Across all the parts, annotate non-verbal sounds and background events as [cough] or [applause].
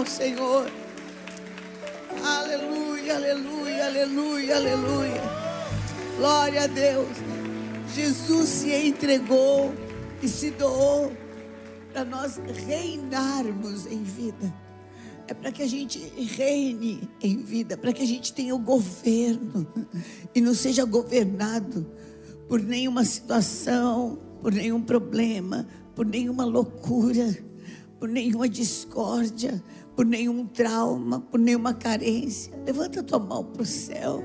ao Senhor. Aleluia, aleluia, aleluia, aleluia. Glória a Deus. Jesus se entregou e se doou para nós reinarmos em vida. É para que a gente reine em vida, para que a gente tenha o governo e não seja governado por nenhuma situação, por nenhum problema, por nenhuma loucura, por nenhuma discórdia, por nenhum trauma, por nenhuma carência. Levanta tua mão para o céu.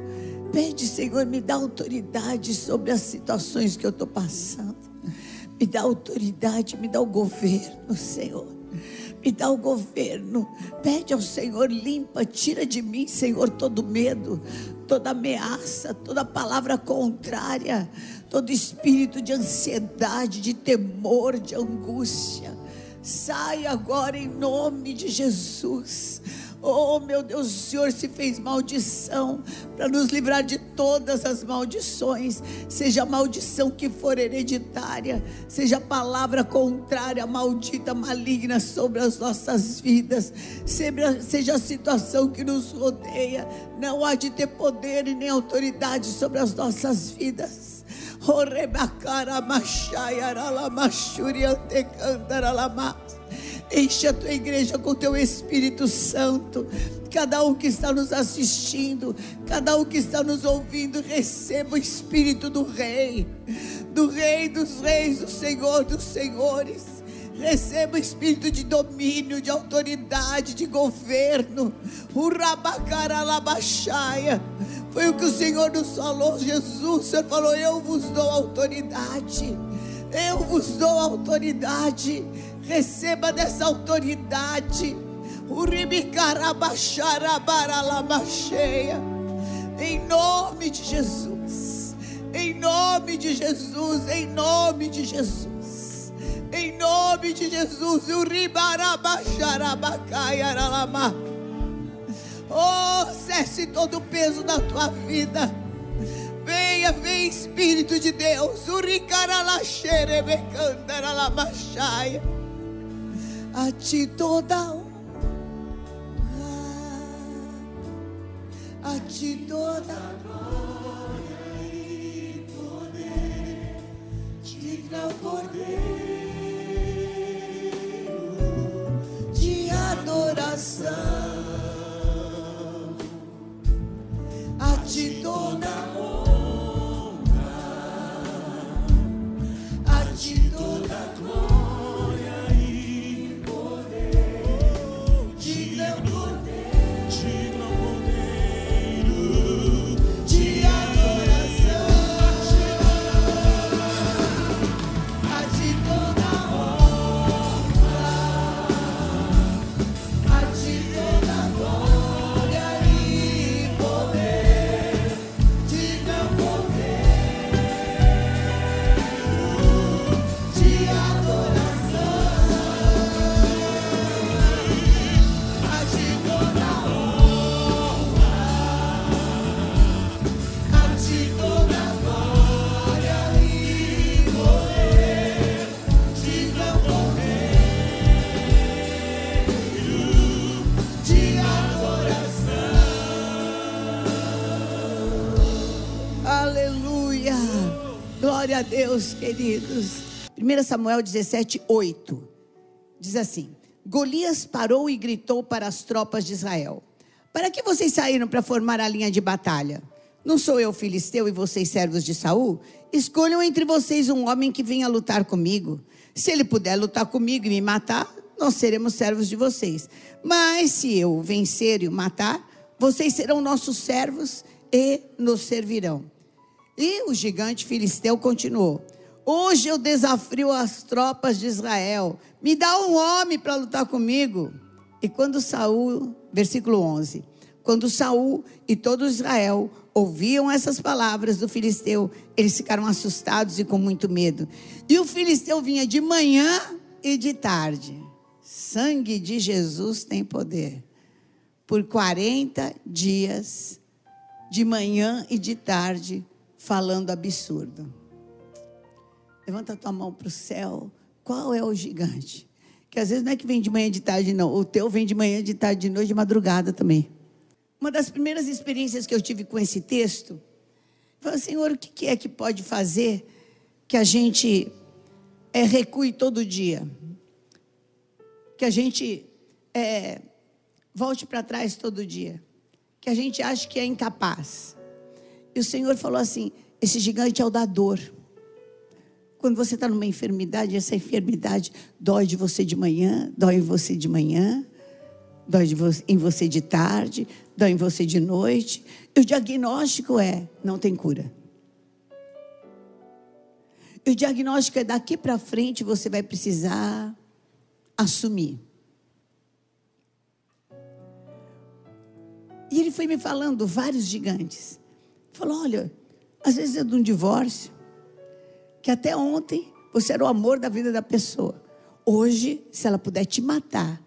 Pede, Senhor, me dá autoridade sobre as situações que eu estou passando. Me dá autoridade, me dá o governo, Senhor. Me dá o governo. Pede ao Senhor, limpa, tira de mim, Senhor, todo medo, toda ameaça, toda palavra contrária, todo espírito de ansiedade, de temor, de angústia. Sai agora em nome de Jesus. Oh, meu Deus, o Senhor se fez maldição para nos livrar de todas as maldições, seja a maldição que for hereditária, seja a palavra contrária, maldita, maligna sobre as nossas vidas, seja, a situação que nos rodeia, não há de ter poder e nem autoridade sobre as nossas vidas. Enche a tua igreja com teu Espírito Santo. Cada um que está nos assistindo, cada um que está nos ouvindo, receba o Espírito do Rei, do Rei dos Reis, do Senhor dos Senhores. Receba o espírito de domínio, de autoridade, de governo. Urabacaralabaxaia. Foi o que o Senhor nos falou, Jesus. O Senhor falou: Eu vos dou autoridade. Eu vos dou autoridade. Receba dessa autoridade. Uribicarabaxarabaralabaxeia. Em nome de Jesus. Em nome de Jesus. Em nome de Jesus. Em nome de Jesus. Oh, cesse todo o peso da tua vida. Venha, vem Espírito de Deus. A ti toda honra. A ti toda glória e poder. Digna o Cordeiro de adoração. A ti toda Glória a Deus, queridos. 1 Samuel 17, 8 diz assim: Golias parou e gritou para as tropas de Israel: Para que vocês saíram para formar a linha de batalha? Não sou eu filisteu e vocês servos de Saul? Escolham entre vocês um homem que venha lutar comigo. Se ele puder lutar comigo e me matar, nós seremos servos de vocês. Mas se eu vencer e o matar, vocês serão nossos servos e nos servirão. E o gigante filisteu continuou: Hoje eu desafio as tropas de Israel. Me dá um homem para lutar comigo. E quando Saul, versículo 11, quando Saul e todo Israel ouviam essas palavras do filisteu, eles ficaram assustados e com muito medo. E o filisteu vinha de manhã e de tarde. Sangue de Jesus tem poder. Por 40 dias, de manhã e de tarde, falando absurdo. Levanta a tua mão para o céu. Qual é o gigante? Que às vezes não é que vem de manhã de tarde, não. O teu vem de manhã, de tarde, de noite, de madrugada também. Uma das primeiras experiências que eu tive com esse texto, foi, Senhor, o que é que pode fazer que a gente é, recue todo dia? Que a gente é, volte para trás todo dia? Que a gente acha que é incapaz? E o Senhor falou assim: esse gigante é o da dor. Quando você está numa enfermidade, essa enfermidade dói de você de manhã, dói em você de manhã, dói de em você de tarde, dói em você de noite. E o diagnóstico é: não tem cura. E o diagnóstico é daqui para frente você vai precisar assumir. E ele foi me falando vários gigantes. Falou: olha, às vezes é de um divórcio, que até ontem você era o amor da vida da pessoa. Hoje, se ela puder te matar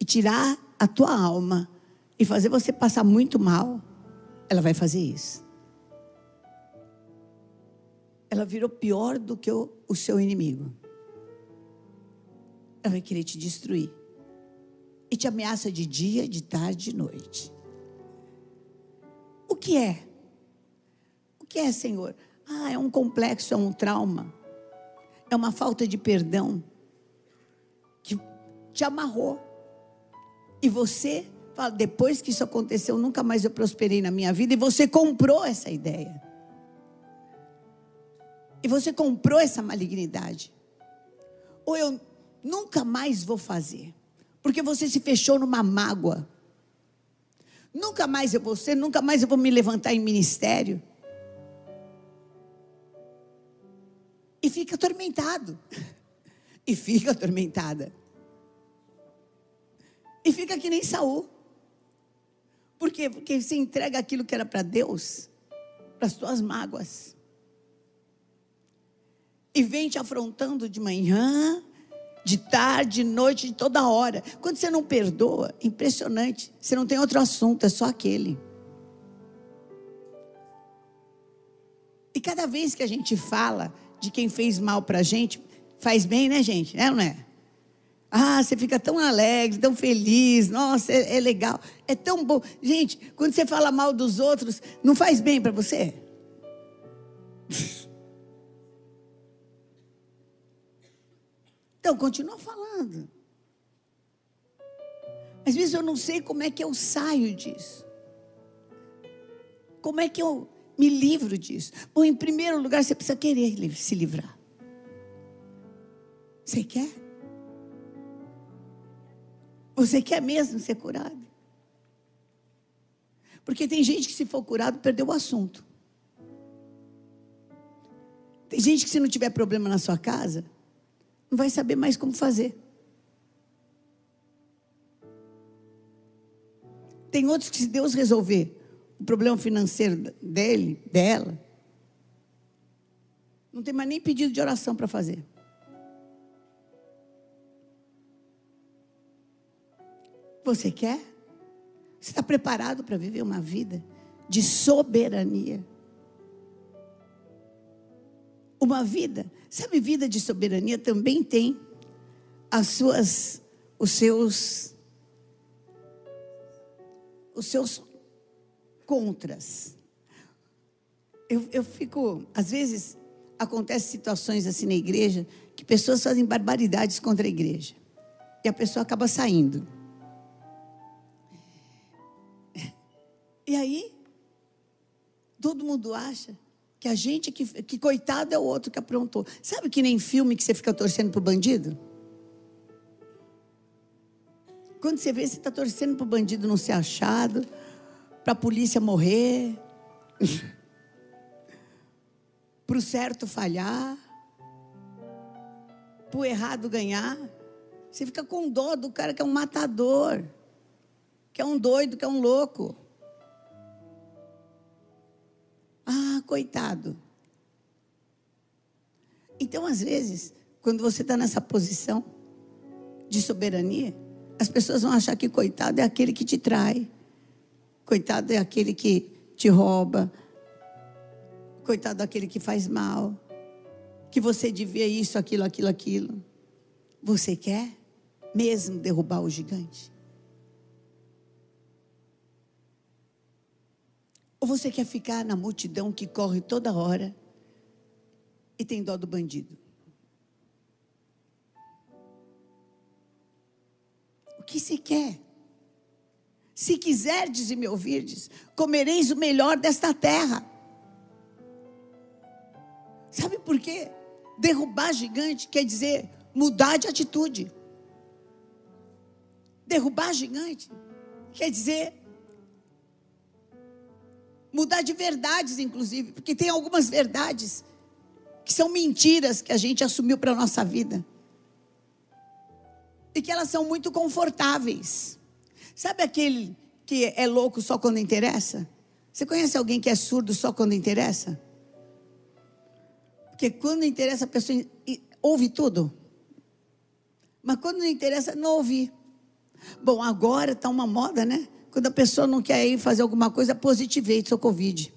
e tirar a tua alma e fazer você passar muito mal, ela vai fazer isso. Ela virou pior do que o, o seu inimigo. Ela vai querer te destruir. E te ameaça de dia, de tarde, de noite. O que é? É, Senhor? Ah, é um complexo, é um trauma. É uma falta de perdão que te amarrou. E você fala, depois que isso aconteceu, nunca mais eu prosperei na minha vida. E você comprou essa ideia. E você comprou essa malignidade. Ou eu nunca mais vou fazer. Porque você se fechou numa mágoa. Nunca mais eu vou ser, nunca mais eu vou me levantar em ministério. E fica atormentado. E fica atormentada. E fica que nem Saul. Por quê? Porque você entrega aquilo que era para Deus, para as tuas mágoas. E vem te afrontando de manhã de tarde, de noite, de toda hora. Quando você não perdoa, impressionante. Você não tem outro assunto, é só aquele. E cada vez que a gente fala de quem fez mal para a gente, faz bem, né, gente? É ou não é? Ah, você fica tão alegre, tão feliz. Nossa, é, é legal. É tão bom. Gente, quando você fala mal dos outros, não faz bem para você? Então, continua falando. Às vezes eu não sei como é que eu saio disso. Como é que eu me livro disso? Bom, em primeiro lugar, você precisa querer se livrar. Você quer? Você quer mesmo ser curado? Porque tem gente que, se for curado, perdeu o assunto. Tem gente que, se não tiver problema na sua casa, não vai saber mais como fazer. Tem outros que, se Deus resolver o problema financeiro dele, dela, não tem mais nem pedido de oração para fazer. Você quer? Você está preparado para viver uma vida de soberania? Uma vida Sabe, vida de soberania também tem as suas, os seus, os seus contras. Eu, eu fico, às vezes, acontecem situações assim na igreja que pessoas fazem barbaridades contra a igreja e a pessoa acaba saindo. E aí, todo mundo acha que a gente, que, que coitado é o outro que aprontou. Sabe que nem filme que você fica torcendo pro bandido? Quando você vê, você está torcendo pro bandido não ser achado, para a polícia morrer, para o certo falhar, para o errado ganhar. Você fica com dó do cara que é um matador, que é um doido, que é um louco. Ah, coitado. Então, às vezes, quando você está nessa posição de soberania, as pessoas vão achar que coitado é aquele que te trai, coitado é aquele que te rouba, coitado é aquele que faz mal, que você devia isso, aquilo, aquilo, aquilo. Você quer mesmo derrubar o gigante? Ou você quer ficar na multidão que corre toda hora e tem dó do bandido? O que você quer? Se quiserdes e me ouvirdes, comereis o melhor desta terra. Sabe por quê? Derrubar gigante quer dizer mudar de atitude. Derrubar gigante quer dizer Mudar de verdades, inclusive, porque tem algumas verdades que são mentiras que a gente assumiu para a nossa vida. E que elas são muito confortáveis. Sabe aquele que é louco só quando interessa? Você conhece alguém que é surdo só quando interessa? Porque quando interessa a pessoa ouve tudo. Mas quando não interessa, não ouve. Bom, agora está uma moda, né? Quando a pessoa não quer ir fazer alguma coisa, positivei, sou Covid.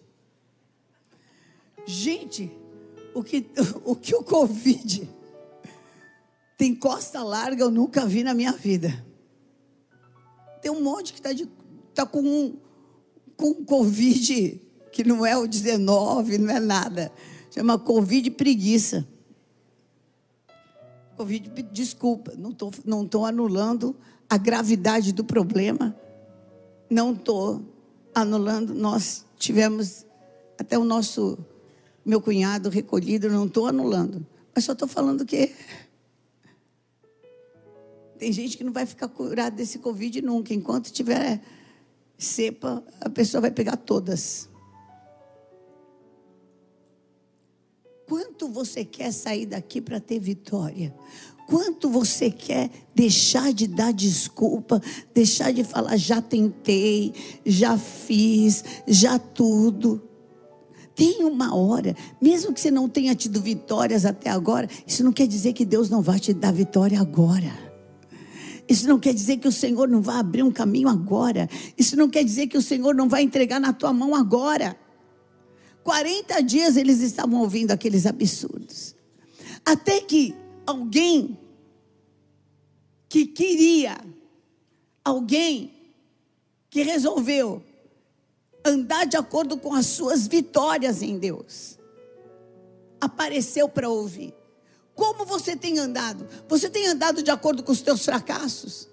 Gente, o que, [laughs] o que o Covid tem costa larga, eu nunca vi na minha vida. Tem um monte que está tá com um com Covid, que não é o 19, não é nada. Chama Covid preguiça. Covid, desculpa, não estou não tô anulando a gravidade do problema não estou anulando, nós tivemos até o nosso, meu cunhado recolhido, não estou anulando, mas só estou falando que tem gente que não vai ficar curada desse Covid nunca, enquanto tiver cepa, a pessoa vai pegar todas. Quanto você quer sair daqui para ter vitória? Quanto você quer deixar de dar desculpa, deixar de falar já tentei, já fiz, já tudo. Tem uma hora, mesmo que você não tenha tido vitórias até agora, isso não quer dizer que Deus não vai te dar vitória agora. Isso não quer dizer que o Senhor não vai abrir um caminho agora. Isso não quer dizer que o Senhor não vai entregar na tua mão agora. 40 dias eles estavam ouvindo aqueles absurdos. Até que alguém que queria, alguém que resolveu andar de acordo com as suas vitórias em Deus, apareceu para ouvir. Como você tem andado? Você tem andado de acordo com os teus fracassos?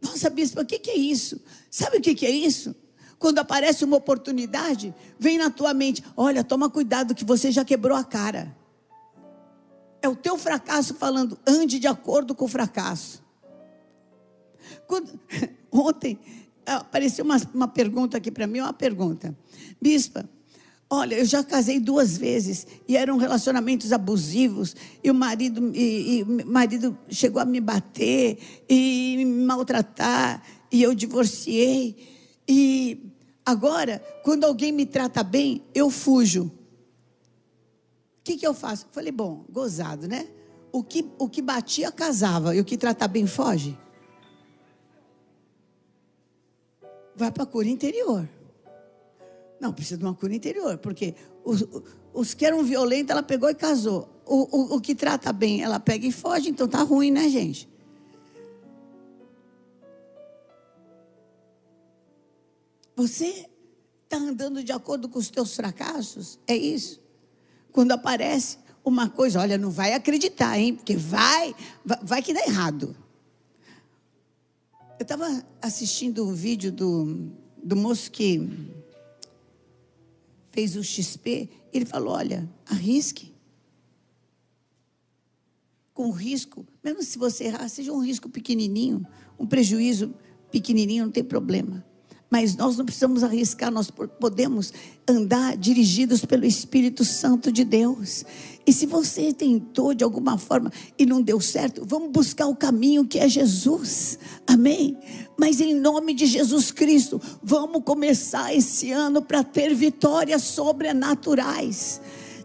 Nossa, bispo, o que, que é isso? Sabe o que, que é isso? Quando aparece uma oportunidade, vem na tua mente: olha, toma cuidado que você já quebrou a cara. É o teu fracasso falando, ande de acordo com o fracasso. Quando, [laughs] ontem apareceu uma, uma pergunta aqui para mim, uma pergunta. Bispa, Olha, eu já casei duas vezes e eram relacionamentos abusivos e o marido, e, e marido chegou a me bater e me maltratar e eu divorciei e agora quando alguém me trata bem eu fujo. O que, que eu faço? Falei, bom, gozado, né? O que, o que batia casava e o que trata bem foge. Vai para a cura interior. Não, precisa de uma cura interior, porque os, os que eram violentos, ela pegou e casou. O, o, o que trata bem, ela pega e foge, então tá ruim, né, gente? Você está andando de acordo com os teus fracassos? É isso? Quando aparece uma coisa, olha, não vai acreditar, hein? Porque vai, vai, vai que dá errado. Eu estava assistindo um vídeo do, do moço que fez o XP, ele falou: olha, arrisque. Com risco, mesmo se você errar, seja um risco pequenininho, um prejuízo pequenininho, não tem problema. Mas nós não precisamos arriscar, nós podemos andar dirigidos pelo Espírito Santo de Deus. E se você tentou de alguma forma e não deu certo, vamos buscar o caminho que é Jesus. Amém? Mas em nome de Jesus Cristo, vamos começar esse ano para ter vitórias sobrenaturais.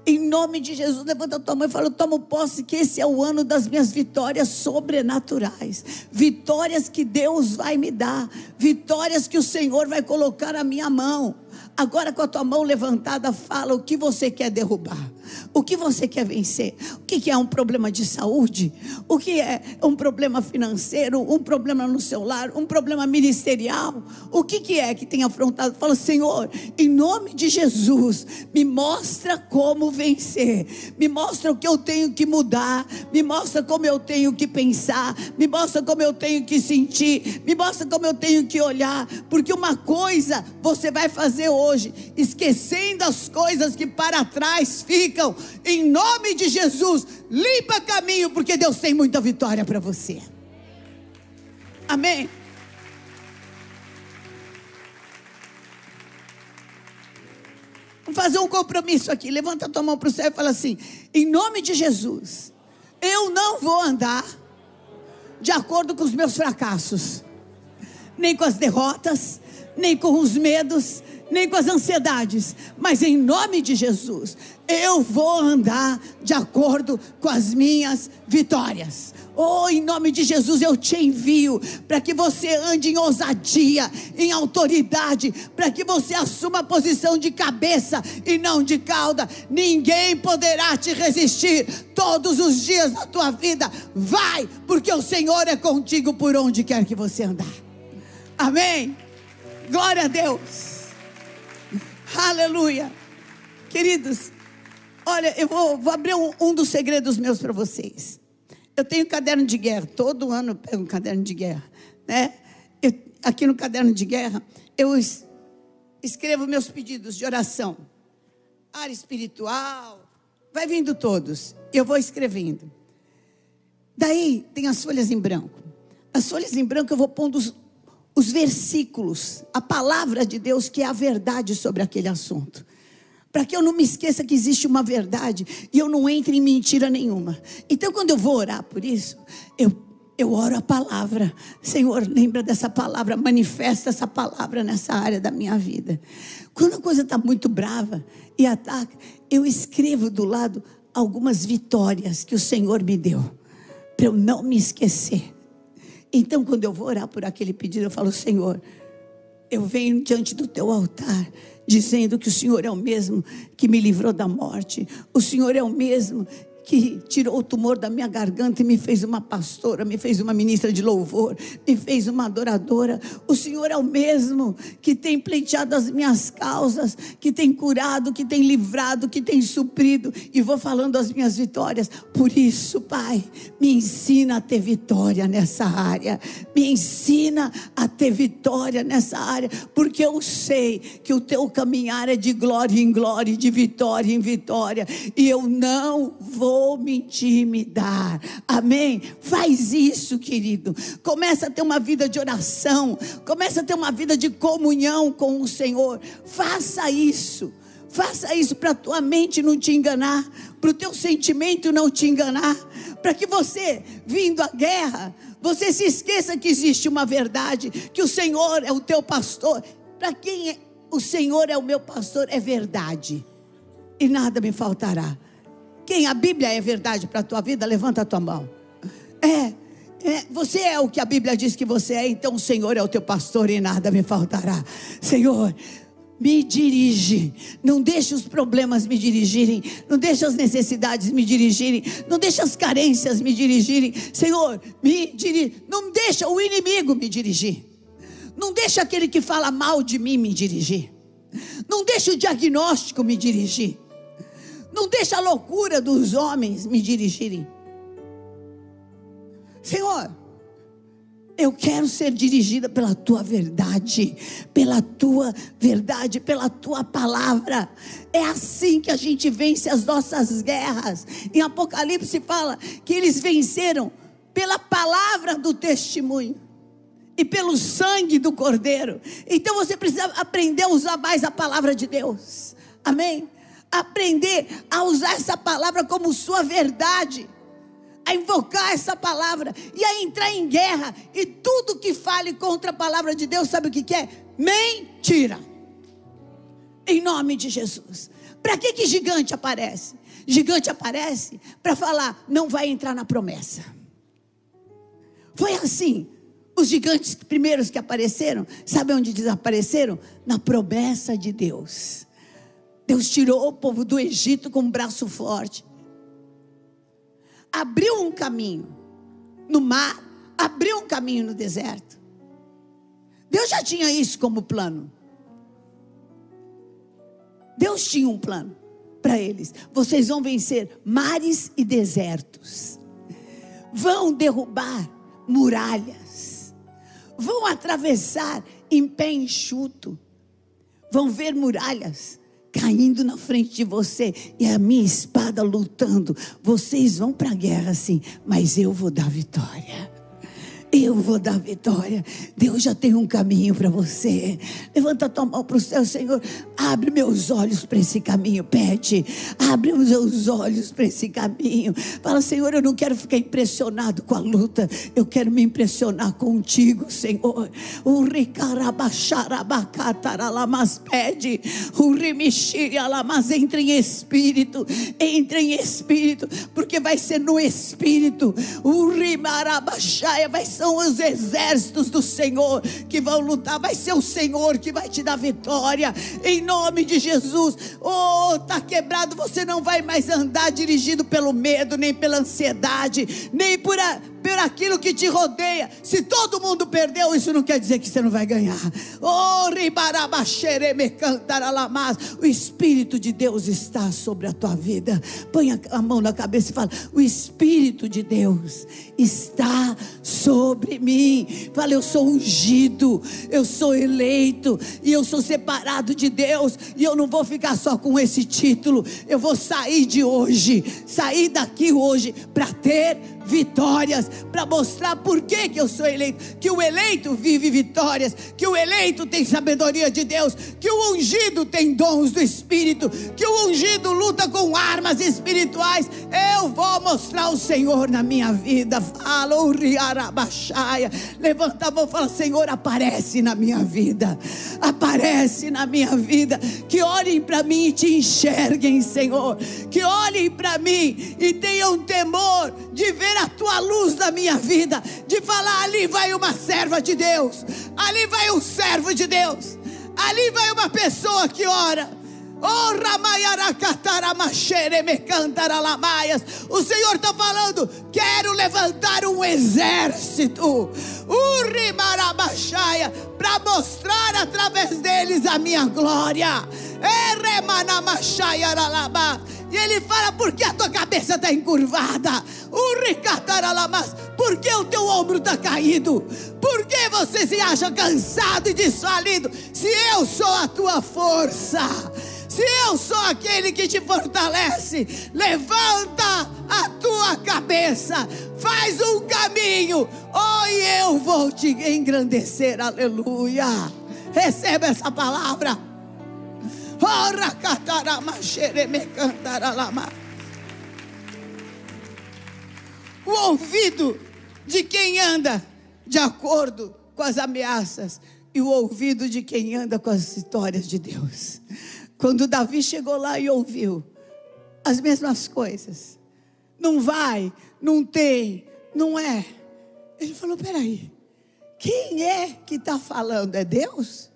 Em nome de Jesus, levanta a tua mão e fala: tomo posse que esse é o ano das minhas vitórias sobrenaturais. Vitórias que Deus vai me dar. Vitórias que o Senhor vai colocar na minha mão. Agora, com a tua mão levantada, fala o que você quer derrubar, o que você quer vencer. O que é um problema de saúde? O que é um problema financeiro? Um problema no seu lar? Um problema ministerial? O que é que tem afrontado? Fala, Senhor, em nome de Jesus, me mostra como vencer, me mostra o que eu tenho que mudar, me mostra como eu tenho que pensar, me mostra como eu tenho que sentir, me mostra como eu tenho que olhar, porque uma coisa você vai fazer hoje esquecendo as coisas que para trás ficam, em nome de Jesus, limpa caminho, porque Deus tem muita vitória para você. Amém. Vamos fazer um compromisso aqui. Levanta a tua mão para o céu e fala assim: em nome de Jesus, eu não vou andar de acordo com os meus fracassos, nem com as derrotas, nem com os medos, nem com as ansiedades, mas em nome de Jesus, eu vou andar de acordo com as minhas vitórias. Oh, em nome de Jesus eu te envio para que você ande em ousadia, em autoridade, para que você assuma a posição de cabeça e não de cauda. Ninguém poderá te resistir todos os dias da tua vida. Vai, porque o Senhor é contigo por onde quer que você andar. Amém. Glória a Deus. Aleluia. Queridos, olha, eu vou, vou abrir um, um, dos segredos meus para vocês. Eu tenho caderno de guerra, todo ano eu pego um caderno de guerra, né? Eu, aqui no caderno de guerra, eu es, escrevo meus pedidos de oração. Área espiritual, vai vindo todos. Eu vou escrevendo. Daí tem as folhas em branco. As folhas em branco eu vou pondo os, os versículos, a palavra de Deus que é a verdade sobre aquele assunto. Para que eu não me esqueça que existe uma verdade e eu não entre em mentira nenhuma. Então, quando eu vou orar por isso, eu eu oro a palavra. Senhor, lembra dessa palavra, manifesta essa palavra nessa área da minha vida. Quando a coisa está muito brava e ataca, eu escrevo do lado algumas vitórias que o Senhor me deu, para eu não me esquecer. Então, quando eu vou orar por aquele pedido, eu falo: Senhor, eu venho diante do teu altar, dizendo que o Senhor é o mesmo que me livrou da morte, o Senhor é o mesmo que tirou o tumor da minha garganta e me fez uma pastora, me fez uma ministra de louvor, me fez uma adoradora. O Senhor é o mesmo que tem pleiteado as minhas causas, que tem curado, que tem livrado, que tem suprido. E vou falando as minhas vitórias. Por isso, Pai, me ensina a ter vitória nessa área. Me ensina a ter vitória nessa área, porque eu sei que o teu caminhar é de glória em glória, de vitória em vitória. E eu não vou vou me intimidar. Amém? Faz isso, querido. Começa a ter uma vida de oração. Começa a ter uma vida de comunhão com o Senhor. Faça isso. Faça isso para a tua mente não te enganar, para o teu sentimento não te enganar, para que você, vindo à guerra, você se esqueça que existe uma verdade, que o Senhor é o teu pastor. Para quem é, o Senhor é o meu pastor, é verdade, e nada me faltará. Quem a Bíblia é verdade para a tua vida, levanta a tua mão. É, é, você é o que a Bíblia diz que você é, então o Senhor é o teu pastor e nada me faltará. Senhor, me dirige. Não deixe os problemas me dirigirem. Não deixe as necessidades me dirigirem. Não deixe as carências me dirigirem. Senhor, me dirige. Não deixa o inimigo me dirigir. Não deixa aquele que fala mal de mim me dirigir. Não deixa o diagnóstico me dirigir. Não deixa a loucura dos homens me dirigirem. Senhor, eu quero ser dirigida pela tua verdade, pela tua verdade, pela tua palavra. É assim que a gente vence as nossas guerras. Em Apocalipse fala que eles venceram pela palavra do testemunho e pelo sangue do Cordeiro. Então você precisa aprender a usar mais a palavra de Deus. Amém? Aprender a usar essa palavra como sua verdade, a invocar essa palavra e a entrar em guerra. E tudo que fale contra a palavra de Deus, sabe o que, que é? Mentira. Em nome de Jesus. Para que, que gigante aparece? Gigante aparece para falar, não vai entrar na promessa. Foi assim. Os gigantes primeiros que apareceram, sabe onde desapareceram? Na promessa de Deus. Deus tirou o povo do Egito com um braço forte. Abriu um caminho no mar, abriu um caminho no deserto. Deus já tinha isso como plano. Deus tinha um plano para eles. Vocês vão vencer mares e desertos. Vão derrubar muralhas. Vão atravessar em pé enxuto. Vão ver muralhas caindo na frente de você e a minha espada lutando. Vocês vão para a guerra sim, mas eu vou dar vitória. Eu vou dar vitória. Deus já tem um caminho para você. Levanta tua mão para o céu, Senhor. Abre meus olhos para esse caminho. Pede. Abre os meus olhos para esse caminho. Fala, Senhor, eu não quero ficar impressionado com a luta. Eu quero me impressionar contigo, Senhor. O ricarabacharabacataralas pede. O rimixirialamas entre em espírito. Entre em espírito. Porque vai ser no espírito. O rimarabachaia vai ser são os exércitos do Senhor que vão lutar, vai ser o Senhor que vai te dar vitória, em nome de Jesus. Oh, tá quebrado, você não vai mais andar dirigido pelo medo, nem pela ansiedade, nem por, a, por aquilo que te rodeia. Se todo mundo perdeu, isso não quer dizer que você não vai ganhar. Oh, o Espírito de Deus está sobre a tua vida. Põe a mão na cabeça e fala: O Espírito de Deus está sobre mim. Fala, eu sou ungido, eu sou eleito e eu sou separado de Deus. E eu não vou ficar só com esse título. Eu vou sair de hoje, sair daqui hoje para ter vitórias, para mostrar por que, que eu sou eleito. Que o eleito vive vitórias, que o eleito tem sabedoria de Deus, que o ungido tem dons do Espírito, que o ungido luta com armas espirituais. Eu vou mostrar o Senhor na minha vida. Fala, levanta a mão e fala: Senhor, aparece na minha vida, aparece na minha vida. Que olhem para mim e te enxerguem, Senhor. Que olhem para mim e tenham temor de ver a tua luz na minha vida, de falar: ali vai uma serva de Deus, ali vai um servo de Deus, ali vai uma pessoa que ora. Oh, o Senhor está falando: quero levantar um exército para mostrar através deles a minha glória. E ele fala: por que a tua cabeça está encurvada? Por que o teu ombro está caído? Por que você se acha cansado e desfalido? Se eu sou a tua força, se eu sou aquele que te fortalece, levanta a tua cabeça, faz um caminho, oh, eu vou te engrandecer, aleluia. Receba essa palavra. O ouvido de quem anda de acordo com as ameaças e o ouvido de quem anda com as histórias de Deus. Quando Davi chegou lá e ouviu as mesmas coisas, não vai, não tem, não é. Ele falou: peraí, quem é que está falando? É Deus?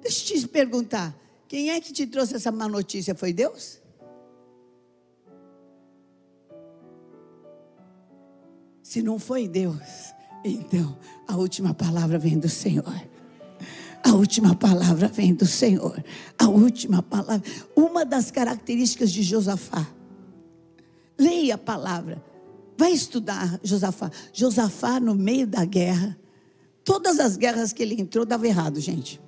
Deixa eu te perguntar: quem é que te trouxe essa má notícia? Foi Deus? Se não foi Deus, então a última palavra vem do Senhor. A última palavra vem do Senhor. A última palavra. Uma das características de Josafá. Leia a palavra. Vai estudar Josafá. Josafá, no meio da guerra, todas as guerras que ele entrou, dava errado, gente.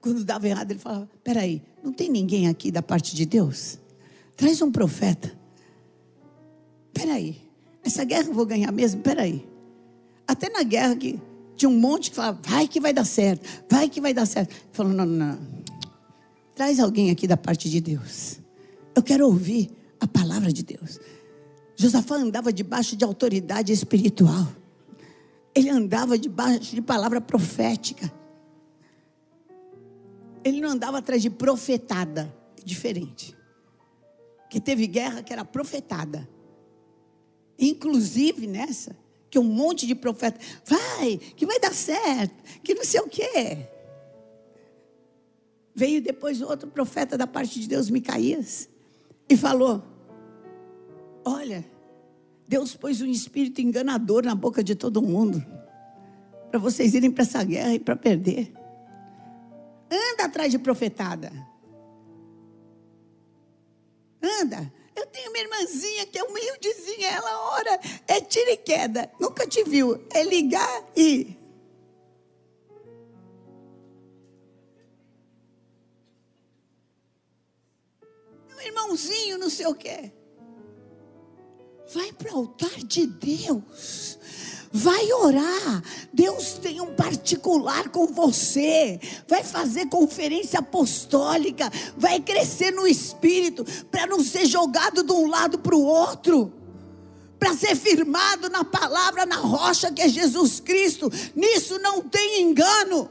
Quando dava errado, ele falava: Peraí, não tem ninguém aqui da parte de Deus? Traz um profeta. Peraí, essa guerra eu vou ganhar mesmo? Peraí. Até na guerra que tinha um monte que falava: Vai que vai dar certo, vai que vai dar certo. Ele falou: Não, não, não. Traz alguém aqui da parte de Deus. Eu quero ouvir a palavra de Deus. Josafá andava debaixo de autoridade espiritual. Ele andava debaixo de palavra profética. Ele não andava atrás de profetada, diferente. Que teve guerra que era profetada. Inclusive nessa, que um monte de profeta, vai, que vai dar certo, que não sei o quê. Veio depois outro profeta da parte de Deus, Micaías, e falou: Olha, Deus pôs um espírito enganador na boca de todo mundo, para vocês irem para essa guerra e para perder. Anda atrás de profetada. Anda. Tenho uma irmãzinha que é humildezinha, ela ora, é tira e queda. Nunca te viu. É ligar e. Um irmãozinho, não sei o quê. Vai para o altar de Deus. Vai orar. Deus tem um particular com você. Vai fazer conferência apostólica. Vai crescer no espírito. Para não ser jogado de um lado para o outro. Para ser firmado na palavra, na rocha que é Jesus Cristo. Nisso não tem engano.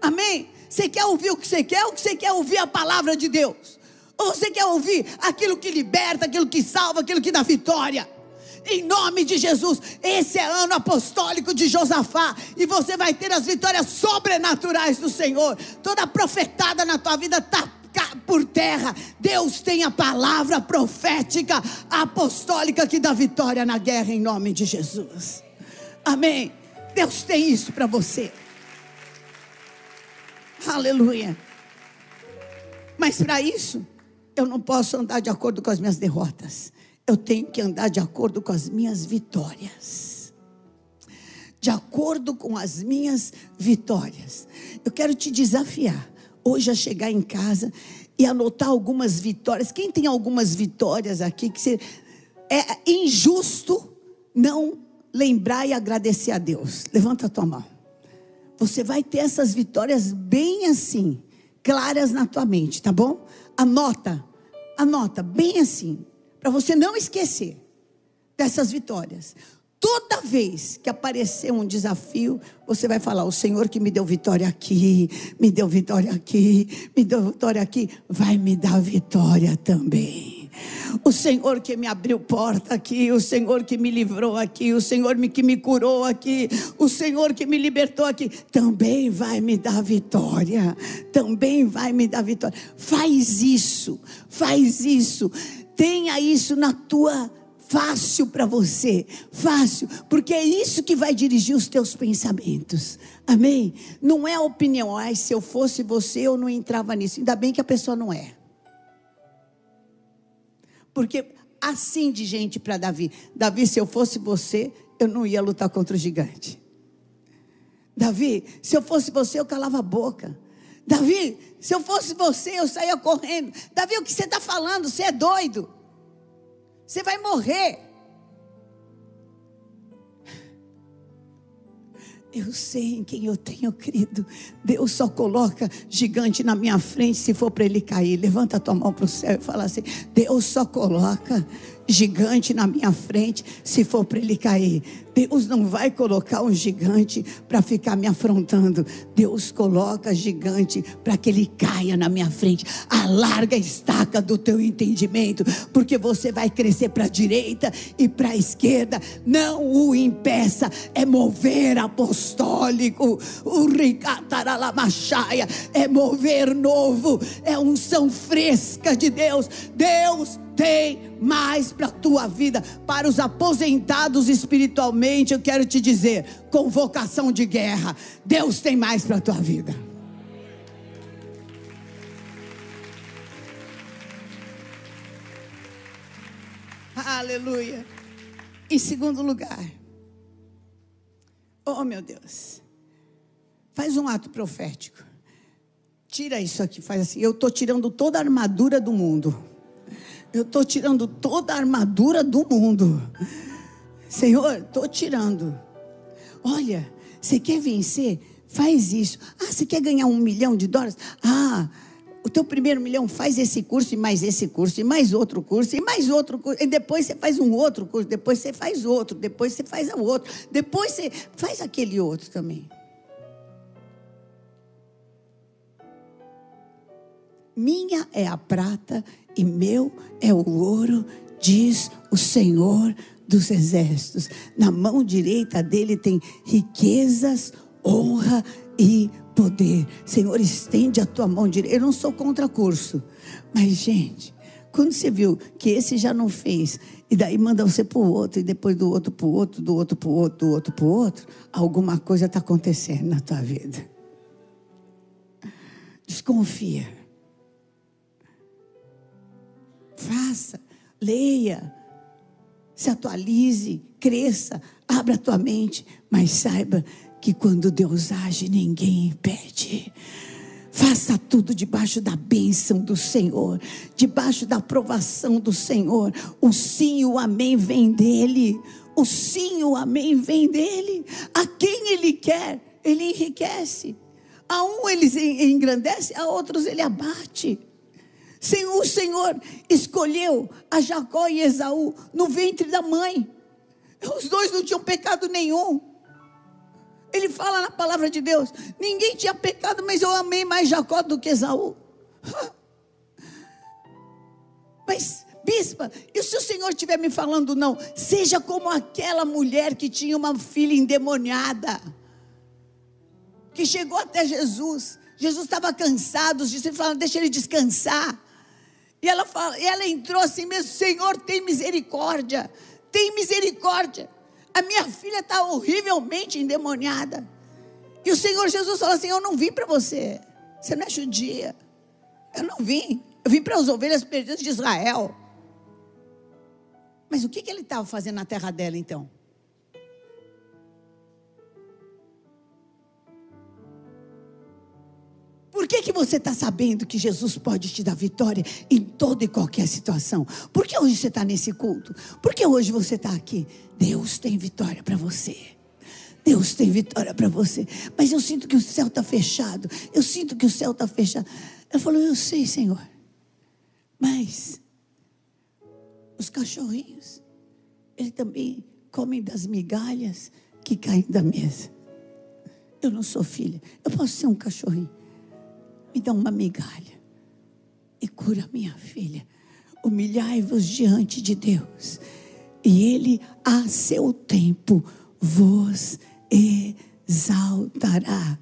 Amém? Você quer ouvir o que você quer ou você quer ouvir a palavra de Deus? Ou você quer ouvir aquilo que liberta, aquilo que salva, aquilo que dá vitória? Em nome de Jesus. Esse é ano apostólico de Josafá, e você vai ter as vitórias sobrenaturais do Senhor. Toda profetada na tua vida está por terra. Deus tem a palavra profética apostólica que dá vitória na guerra em nome de Jesus. Amém. Deus tem isso para você. Aleluia. Mas para isso, eu não posso andar de acordo com as minhas derrotas eu tenho que andar de acordo com as minhas vitórias. De acordo com as minhas vitórias. Eu quero te desafiar hoje a chegar em casa e anotar algumas vitórias. Quem tem algumas vitórias aqui que você, é injusto não lembrar e agradecer a Deus? Levanta a tua mão. Você vai ter essas vitórias bem assim, claras na tua mente, tá bom? Anota, anota bem assim, para você não esquecer dessas vitórias. Toda vez que aparecer um desafio, você vai falar: O Senhor que me deu vitória aqui, me deu vitória aqui, me deu vitória aqui, vai me dar vitória também. O Senhor que me abriu porta aqui, o Senhor que me livrou aqui, o Senhor que me curou aqui, o Senhor que me libertou aqui, também vai me dar vitória. Também vai me dar vitória. Faz isso, faz isso. Tenha isso na tua fácil para você, fácil, porque é isso que vai dirigir os teus pensamentos. Amém? Não é a opinião, ai, se eu fosse você, eu não entrava nisso. Ainda bem que a pessoa não é. Porque assim de gente para Davi. Davi, se eu fosse você, eu não ia lutar contra o gigante. Davi, se eu fosse você, eu calava a boca. Davi, se eu fosse você, eu saía correndo. Davi, o que você está falando? Você é doido. Você vai morrer. Eu sei em quem eu tenho crido. Deus só coloca gigante na minha frente se for para ele cair. Levanta a tua mão para o céu e fala assim: Deus só coloca gigante na minha frente se for para ele cair. Deus não vai colocar um gigante para ficar me afrontando. Deus coloca gigante para que ele caia na minha frente. Alarga a estaca do teu entendimento, porque você vai crescer para a direita e para a esquerda. Não o impeça, é mover apostólico. O ricataralamachaia é mover novo, é unção fresca de Deus. Deus tem mais para a tua vida. Para os aposentados espiritualmente, eu quero te dizer: convocação de guerra. Deus tem mais para a tua vida. Aleluia. Em segundo lugar, oh meu Deus, faz um ato profético. Tira isso aqui, faz assim. Eu estou tirando toda a armadura do mundo. Eu estou tirando toda a armadura do mundo. Senhor, estou tirando. Olha, você quer vencer? Faz isso. Ah, você quer ganhar um milhão de dólares? Ah, o teu primeiro milhão faz esse curso e mais esse curso e mais outro curso e mais outro curso e depois você faz um outro curso, depois você faz outro, depois você faz o outro, depois você faz aquele outro também. Minha é a prata e meu é o ouro, diz o Senhor dos exércitos. Na mão direita dele tem riquezas, honra e poder. Senhor, estende a tua mão direita. Eu não sou contra curso, mas, gente, quando você viu que esse já não fez, e daí manda você para o outro, e depois do outro para o outro, do outro para o outro, do outro para o outro, alguma coisa está acontecendo na tua vida. Desconfia. Faça, leia, se atualize, cresça, abra a tua mente, mas saiba que quando Deus age, ninguém impede. Faça tudo debaixo da bênção do Senhor, debaixo da aprovação do Senhor. O sim e o amém vem dele. O sim e o amém vem dele. A quem ele quer, ele enriquece. A um ele engrandece, a outros ele abate. O Senhor escolheu a Jacó e Esaú no ventre da mãe. Os dois não tinham pecado nenhum. Ele fala na palavra de Deus: ninguém tinha pecado, mas eu amei mais Jacó do que Esaú. [laughs] Mas, bispa, e se o Senhor estiver me falando não? Seja como aquela mulher que tinha uma filha endemoniada, que chegou até Jesus. Jesus estava cansado, os discípulos falaram: deixa ele descansar. E ela, fala, ela entrou assim mesmo: Senhor, tem misericórdia, tem misericórdia. A minha filha está horrivelmente endemoniada. E o Senhor Jesus falou assim: Eu não vim para você, você não é judia. Eu não vim, eu vim para as ovelhas perdidas de Israel. Mas o que, que ele estava fazendo na terra dela então? Por que, que você está sabendo que Jesus pode te dar vitória em toda e qualquer situação? Por que hoje você está nesse culto? Por que hoje você está aqui? Deus tem vitória para você. Deus tem vitória para você. Mas eu sinto que o céu está fechado. Eu sinto que o céu está fechado. Ela falou: Eu sei, Senhor. Mas os cachorrinhos, eles também comem das migalhas que caem da mesa. Eu não sou filha. Eu posso ser um cachorrinho. Me dá uma migalha e cura minha filha. Humilhai-vos diante de Deus, e Ele, a seu tempo, vos exaltará.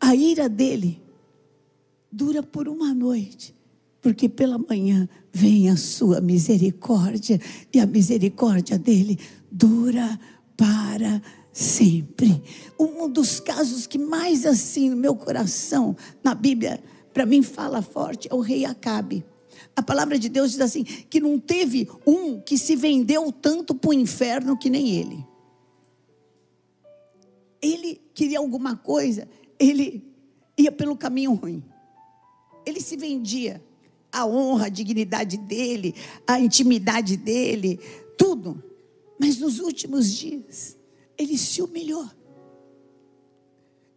A ira dele dura por uma noite, porque pela manhã vem a sua misericórdia, e a misericórdia dele dura para sempre. Um dos casos que mais assim no meu coração, na Bíblia, para mim fala forte, é o rei Acabe. A palavra de Deus diz assim: que não teve um que se vendeu tanto para o inferno que nem ele ele queria alguma coisa, ele ia pelo caminho ruim. Ele se vendia a honra, a dignidade dele, a intimidade dele, tudo. Mas nos últimos dias, ele se humilhou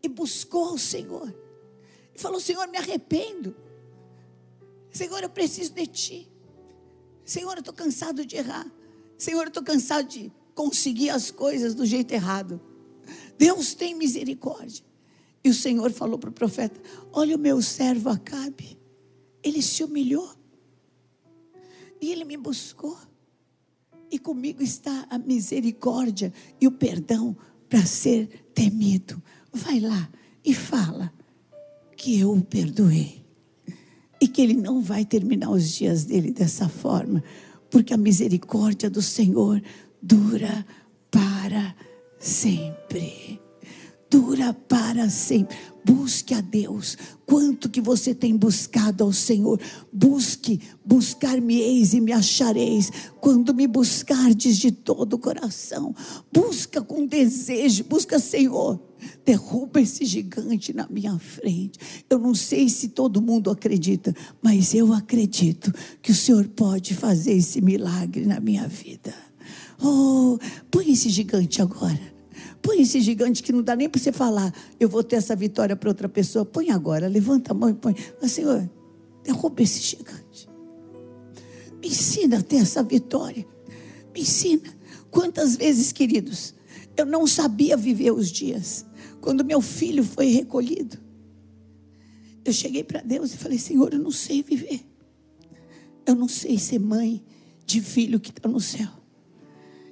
e buscou o Senhor. E falou: Senhor, me arrependo. Senhor, eu preciso de ti. Senhor, eu estou cansado de errar. Senhor, eu estou cansado de conseguir as coisas do jeito errado. Deus tem misericórdia. E o Senhor falou para o profeta: Olha o meu servo Acabe. Ele se humilhou. E ele me buscou. E comigo está a misericórdia e o perdão para ser temido. Vai lá e fala que eu o perdoei. E que ele não vai terminar os dias dele dessa forma, porque a misericórdia do Senhor dura para sempre. Dura para sempre. Busque a Deus. Quanto que você tem buscado ao Senhor? Busque, buscar-me-eis e me achareis. Quando me buscardes de todo o coração. Busca com desejo. Busca, Senhor. Derruba esse gigante na minha frente. Eu não sei se todo mundo acredita, mas eu acredito que o Senhor pode fazer esse milagre na minha vida. Oh, põe esse gigante agora. Põe esse gigante que não dá nem para você falar. Eu vou ter essa vitória para outra pessoa. Põe agora, levanta a mão e põe. Mas, Senhor, derruba esse gigante. Me ensina a ter essa vitória. Me ensina. Quantas vezes, queridos, eu não sabia viver os dias. Quando meu filho foi recolhido, eu cheguei para Deus e falei: Senhor, eu não sei viver. Eu não sei ser mãe de filho que está no céu.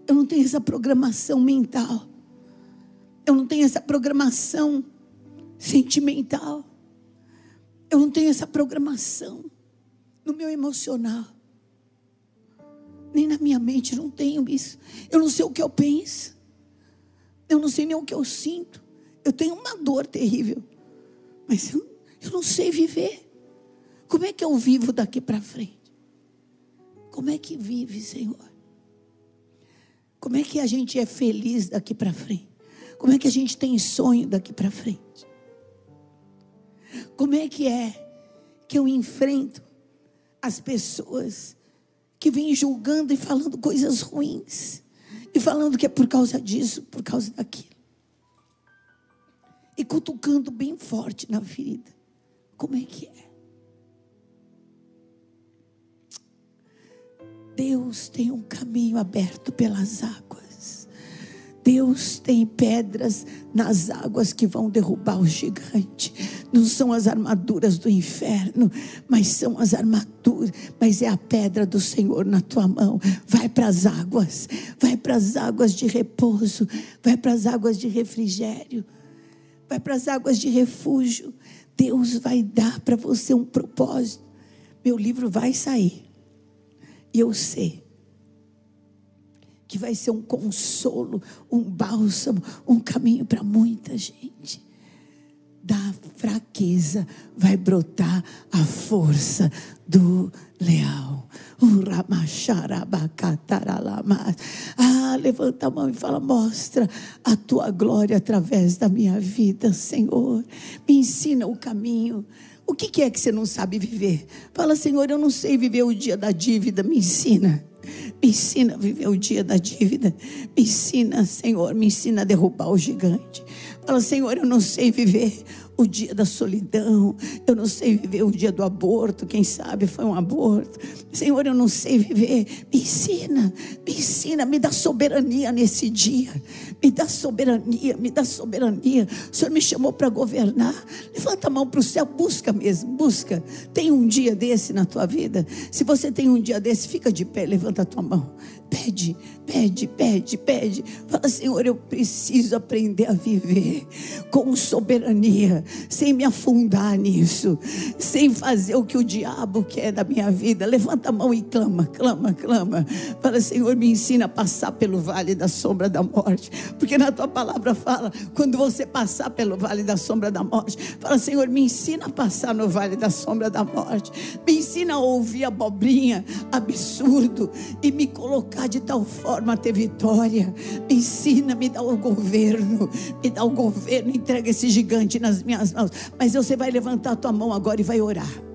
Eu não tenho essa programação mental. Eu não tenho essa programação sentimental. Eu não tenho essa programação no meu emocional. Nem na minha mente, não tenho isso. Eu não sei o que eu penso. Eu não sei nem o que eu sinto. Eu tenho uma dor terrível. Mas eu, eu não sei viver. Como é que eu vivo daqui para frente? Como é que vive, Senhor? Como é que a gente é feliz daqui para frente? Como é que a gente tem sonho daqui para frente? Como é que é que eu enfrento as pessoas que vêm julgando e falando coisas ruins e falando que é por causa disso, por causa daquilo? E cutucando bem forte na ferida. Como é que é? Deus tem um caminho aberto pelas águas. Deus tem pedras nas águas que vão derrubar o gigante. Não são as armaduras do inferno, mas são as armaduras, mas é a pedra do Senhor na tua mão. Vai para as águas, vai para as águas de repouso, vai para as águas de refrigério, vai para as águas de refúgio. Deus vai dar para você um propósito. Meu livro vai sair. E eu sei que vai ser um consolo, um bálsamo, um caminho para muita gente. Da fraqueza vai brotar a força do leão. Ah, levanta a mão e fala: Mostra a tua glória através da minha vida, Senhor. Me ensina o caminho. O que é que você não sabe viver? Fala, Senhor, eu não sei viver o dia da dívida, me ensina. Me ensina a viver o dia da dívida. Me ensina, Senhor, me ensina a derrubar o gigante. Fala, Senhor, eu não sei viver o dia da solidão, eu não sei viver o dia do aborto, quem sabe foi um aborto. Senhor, eu não sei viver. Me ensina, me ensina, me dá soberania nesse dia. Me dá soberania, me dá soberania. O Senhor me chamou para governar. Levanta a mão para o céu, busca mesmo, busca. Tem um dia desse na tua vida? Se você tem um dia desse, fica de pé, levanta a tua mão. Pede, pede, pede, pede. Fala, Senhor, eu preciso aprender a viver com soberania, sem me afundar nisso, sem fazer o que o diabo quer da minha vida. Levanta a mão e clama, clama, clama. Fala, Senhor, me ensina a passar pelo vale da sombra da morte, porque na tua palavra fala, quando você passar pelo vale da sombra da morte, fala, Senhor, me ensina a passar no vale da sombra da morte, me ensina a ouvir abobrinha, absurdo e me colocar de tal forma a ter vitória. Me ensina, me dá o governo, me dá o governo, entrega esse gigante nas minhas mãos. Mas você vai levantar a tua mão agora e vai orar.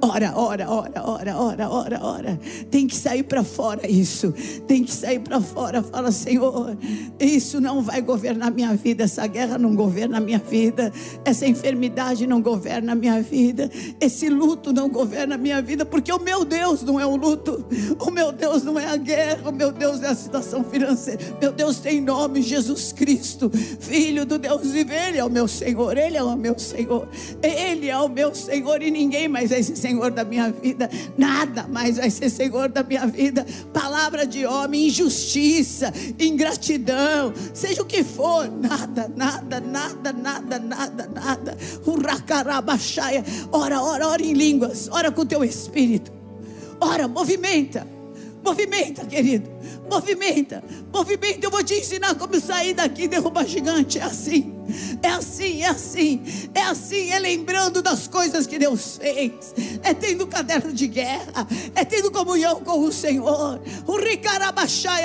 Ora, ora, ora, ora, ora, ora, ora. Tem que sair para fora isso. Tem que sair para fora. Fala, Senhor, isso não vai governar minha vida. Essa guerra não governa a minha vida. Essa enfermidade não governa a minha vida. Esse luto não governa a minha vida. Porque o meu Deus não é o luto. O meu Deus não é a guerra. O meu Deus é a situação financeira. Meu Deus tem nome: Jesus Cristo, Filho do Deus vive. Ele é o meu Senhor. Ele é o meu Senhor. Ele é o meu Senhor e ninguém mais vai ser Senhor da minha vida. Nada mais vai ser Senhor da minha vida. Palavra de homem, injustiça, ingratidão, seja o que for, nada, nada, nada, nada, nada, nada. Uracarabaxaia. Ora, ora, ora em línguas, ora com o teu espírito. Ora, movimenta. Movimenta, querido. Movimenta. Movimenta. Eu vou te ensinar como sair daqui e derrubar gigante. É assim. É assim, é assim. É assim. É lembrando das coisas que Deus fez. É tendo caderno de guerra. É tendo comunhão com o Senhor. O Ricarabaxai,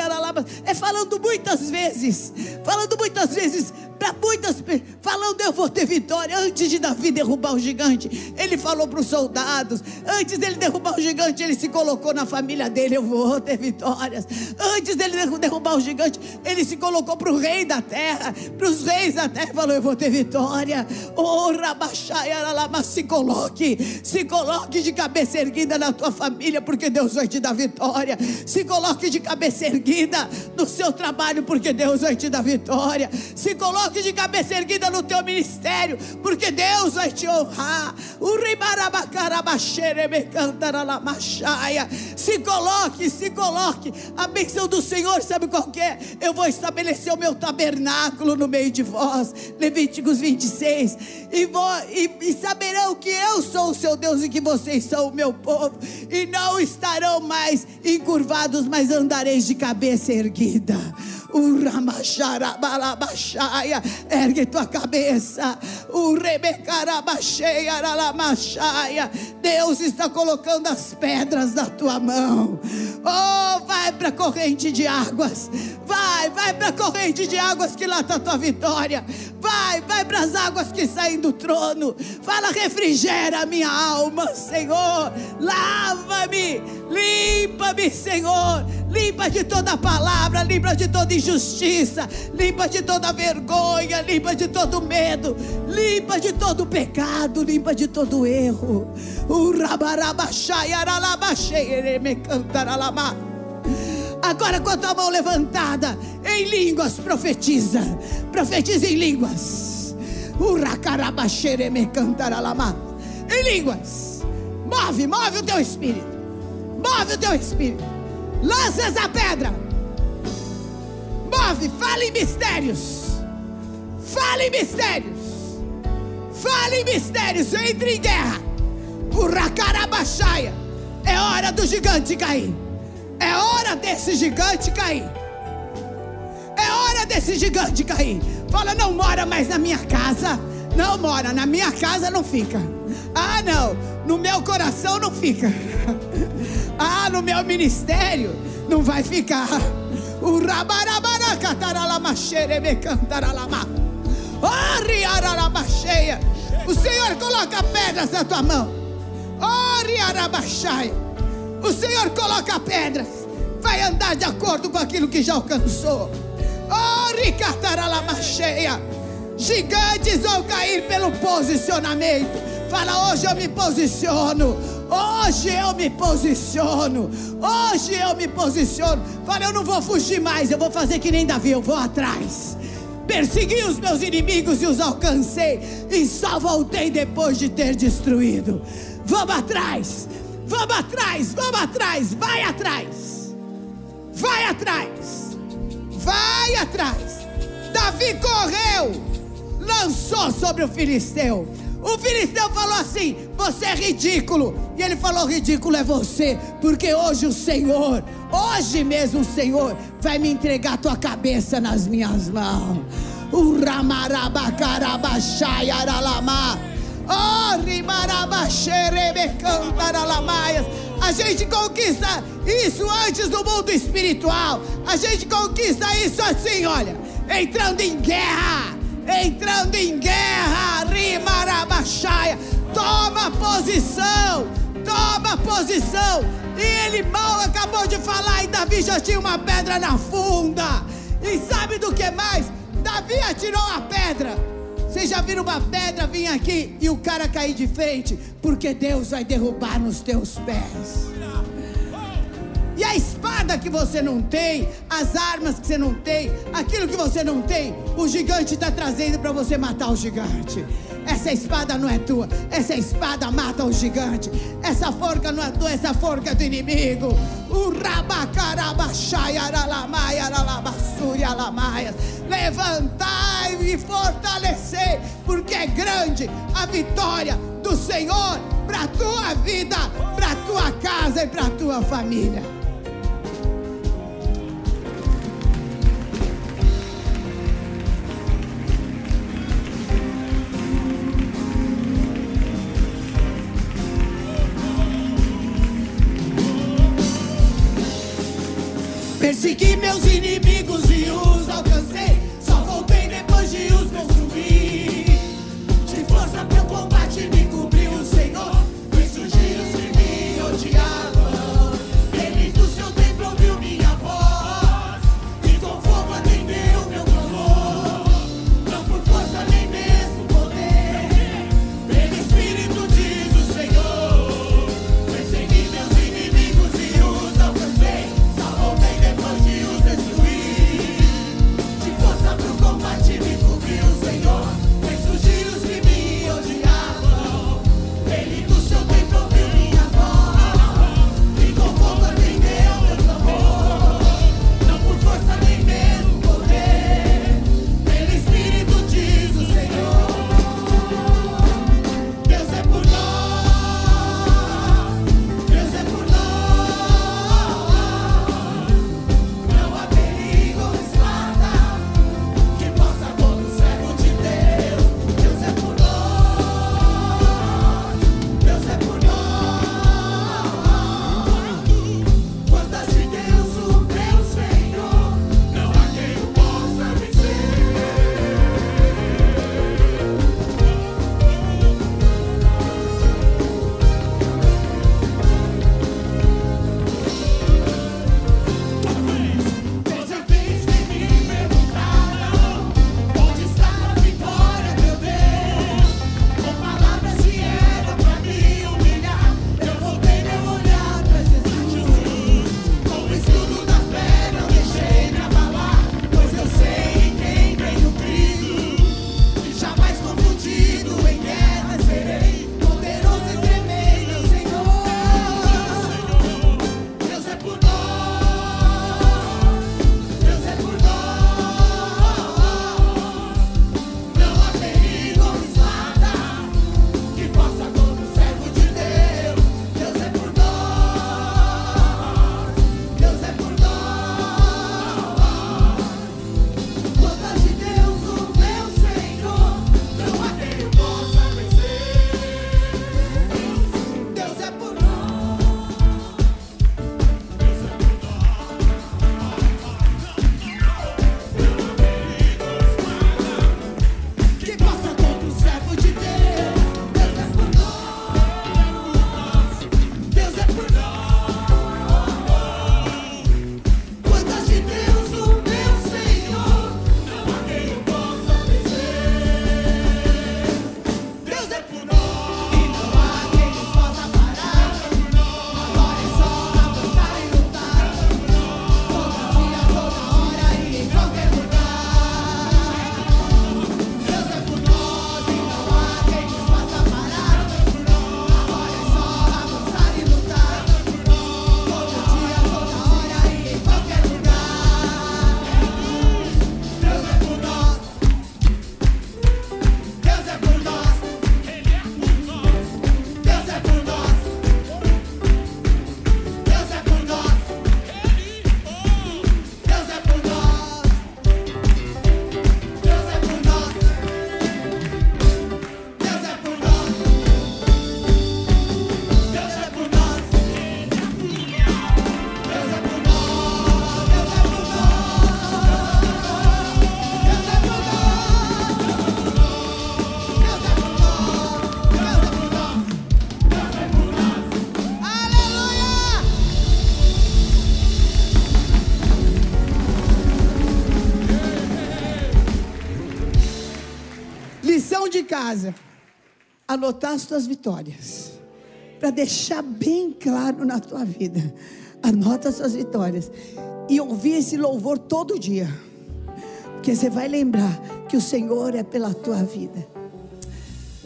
É falando muitas vezes. Falando muitas vezes para muitas falando eu vou ter vitória antes de Davi derrubar o gigante ele falou para os soldados antes dele derrubar o gigante ele se colocou na família dele eu vou ter vitórias antes dele derrubar o gigante ele se colocou para o rei da terra para os reis da terra falou eu vou ter vitória oh se coloque se coloque de cabeça erguida na tua família porque Deus vai te dar vitória se coloque de cabeça erguida no seu trabalho porque Deus vai te dar vitória se coloque de cabeça erguida no teu ministério, porque Deus vai te honrar. Se coloque, se coloque. Bênção do Senhor, sabe qual é? Eu vou estabelecer o meu tabernáculo no meio de vós. Levíticos 26. E, vou, e, e saberão que eu sou o seu Deus e que vocês são o meu povo. E não estarão mais encurvados, mas andareis de cabeça erguida. Ergue tua cabeça. Deus está colocando as pedras na tua mão. Oh, vai para a corrente de águas. Vai, vai para a corrente de águas que lá está a tua vitória. Vai, vai para as águas que saem do trono. Fala, refrigera a minha alma, Senhor. Lava-me, limpa-me, Senhor. Limpa de toda palavra, limpa de toda injustiça, limpa de toda vergonha, limpa de todo medo, limpa de todo pecado, limpa de todo erro. Agora com a tua mão levantada, em línguas, profetiza. Profetiza em línguas. Em línguas. Move, move o teu espírito. Move o teu espírito. Lança essa pedra. Move, fale em mistérios. Fale em mistérios. Fale em mistérios. Entre em guerra. Uracarabaxaia. É hora do gigante cair. É hora desse gigante cair. É hora desse gigante cair. Fala, não mora mais na minha casa. Não mora, na minha casa não fica. Ah, não, no meu coração não fica. [laughs] Ah, no meu ministério não vai ficar. O riararabaxeia. O Senhor coloca pedras na tua mão. Oh. O Senhor coloca pedras. Vai andar de acordo com aquilo que já alcançou. Oh, ricataralamaxeia. Gigantes vão cair pelo posicionamento. Fala, hoje eu me posiciono. Hoje eu me posiciono. Hoje eu me posiciono. Fala, eu não vou fugir mais. Eu vou fazer que nem Davi. Eu vou atrás. Persegui os meus inimigos e os alcancei. E só voltei depois de ter destruído. Vamos atrás. Vamos atrás. Vamos atrás. Vai atrás. Vai atrás. Vai atrás. Davi correu. Lançou sobre o filisteu. O filisteu falou assim: Você é ridículo. E ele falou: Ridículo é você, porque hoje o Senhor, hoje mesmo o Senhor, vai me entregar tua cabeça nas minhas mãos. O. Oh, rimarabaxerebecantaralamayas. A gente conquista isso antes do mundo espiritual. A gente conquista isso assim, olha, entrando em guerra entrando em guerra, Rimarabaxaia. Toma posição, toma posição. E ele mal acabou de falar e Davi já tinha uma pedra na funda. E sabe do que mais? Davi atirou a pedra. Vocês já viram uma pedra vir aqui e o cara cair de frente? Porque Deus vai derrubar nos teus pés. E a espada que você não tem, as armas que você não tem, aquilo que você não tem, o gigante está trazendo para você matar o gigante. Essa espada não é tua, essa espada mata o gigante. Essa forca não é tua, essa forca é do inimigo. Levantai e fortalecer, porque é grande a vitória do Senhor para a tua vida, para a tua casa e para a tua família. Persegui meus inimigos e os alcancei. Casa, anotar as tuas vitórias, para deixar bem claro na tua vida. Anota as suas vitórias e ouvir esse louvor todo dia, porque você vai lembrar que o Senhor é pela tua vida.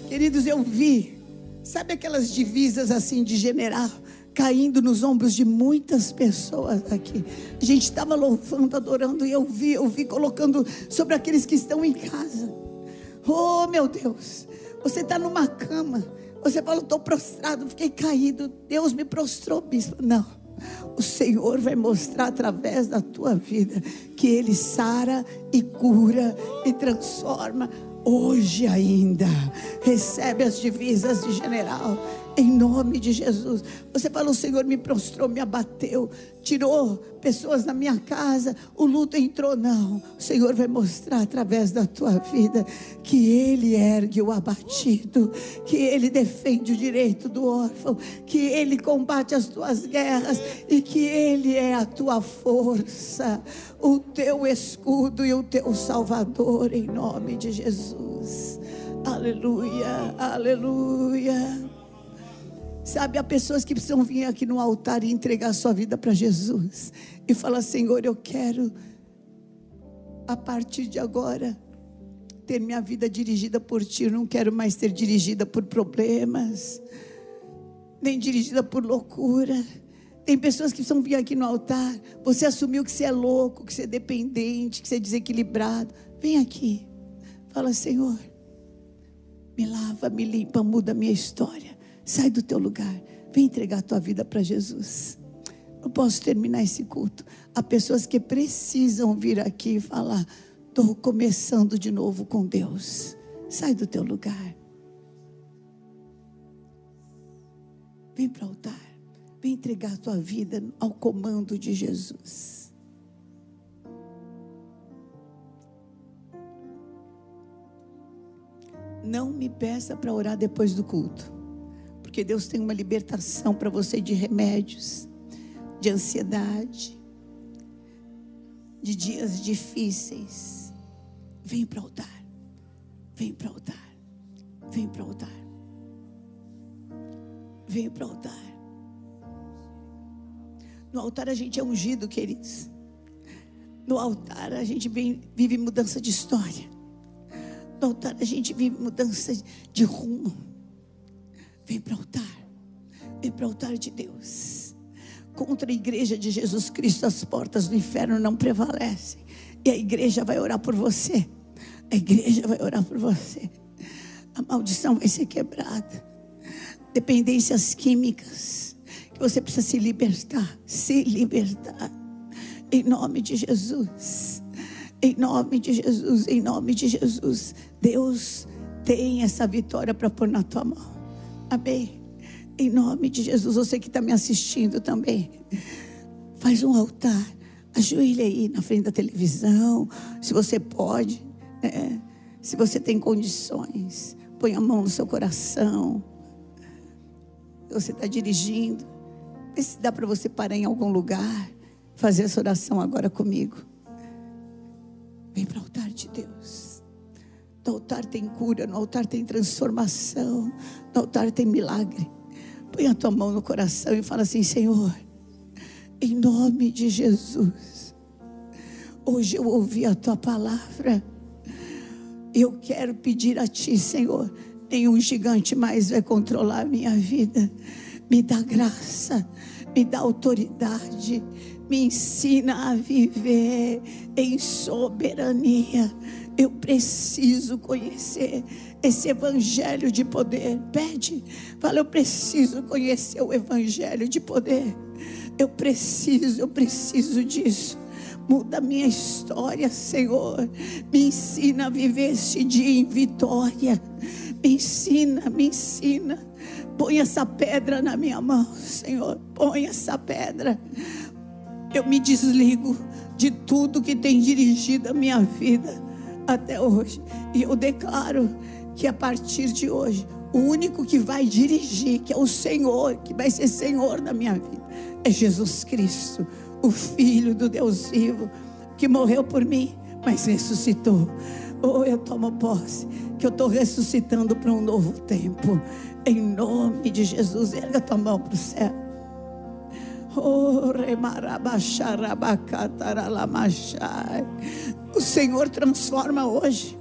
Queridos, eu vi, sabe aquelas divisas assim de general? caindo nos ombros de muitas pessoas aqui. A gente estava louvando, adorando, e eu vi, eu vi colocando sobre aqueles que estão em casa. Oh, meu Deus, você está numa cama, você fala, estou prostrado, fiquei caído, Deus me prostrou, bispo. Não. O Senhor vai mostrar através da tua vida que Ele sara e cura e transforma hoje ainda. Recebe as divisas de general em nome de Jesus. Você falou, o Senhor me prostrou, me abateu, tirou pessoas da minha casa, o luto entrou. Não, o Senhor vai mostrar através da tua vida que Ele ergue o abatido, que Ele defende o direito do órfão, que Ele combate as tuas guerras e que Ele é a tua força, o teu escudo e o teu salvador, em nome de Jesus. Aleluia, aleluia. Sabe, há pessoas que precisam vir aqui no altar e entregar sua vida para Jesus e falar: Senhor, eu quero, a partir de agora, ter minha vida dirigida por Ti. Eu não quero mais ser dirigida por problemas, nem dirigida por loucura. Tem pessoas que precisam vir aqui no altar. Você assumiu que você é louco, que você é dependente, que você é desequilibrado. Vem aqui. Fala, Senhor, me lava, me limpa, muda a minha história. Sai do teu lugar. Vem entregar a tua vida para Jesus. Não posso terminar esse culto. Há pessoas que precisam vir aqui e falar: estou começando de novo com Deus. Sai do teu lugar. Vem para o altar. Vem entregar a tua vida ao comando de Jesus. Não me peça para orar depois do culto porque Deus tem uma libertação para você de remédios, de ansiedade, de dias difíceis. Vem para o altar, vem para o altar, vem para o altar, vem para o altar. No altar a gente é ungido, queridos. No altar a gente vive mudança de história. No altar a gente vive mudança de rumo. Vem para o altar. Vem para o altar de Deus. Contra a igreja de Jesus Cristo, as portas do inferno não prevalecem. E a igreja vai orar por você. A igreja vai orar por você. A maldição vai ser quebrada. Dependências químicas. Que você precisa se libertar. Se libertar. Em nome de Jesus. Em nome de Jesus. Em nome de Jesus. Deus tem essa vitória para pôr na tua mão. Amém. Em nome de Jesus, você que está me assistindo também, faz um altar, ajoelha aí na frente da televisão, se você pode, né? se você tem condições, põe a mão no seu coração. Você está dirigindo, vê se dá para você parar em algum lugar, fazer essa oração agora comigo. Vem para o altar de Deus. No altar tem cura, no altar tem transformação, no altar tem milagre. Põe a tua mão no coração e fala assim: Senhor, em nome de Jesus, hoje eu ouvi a tua palavra. Eu quero pedir a ti, Senhor, nenhum gigante mais vai controlar a minha vida. Me dá graça, me dá autoridade, me ensina a viver em soberania eu preciso conhecer esse evangelho de poder. Pede, fala, eu preciso conhecer o evangelho de poder. Eu preciso, eu preciso disso. Muda minha história, Senhor. Me ensina a viver este dia em vitória. Me ensina, me ensina. Põe essa pedra na minha mão, Senhor. Põe essa pedra. Eu me desligo de tudo que tem dirigido a minha vida até hoje. E eu declaro que a partir de hoje, o único que vai dirigir, que é o Senhor, que vai ser Senhor da minha vida, é Jesus Cristo, o Filho do Deus vivo, que morreu por mim, mas ressuscitou Oh, eu tomo posse, que eu estou ressuscitando para um novo tempo. Em nome de Jesus, erga tua mão para o céu. O Senhor transforma hoje.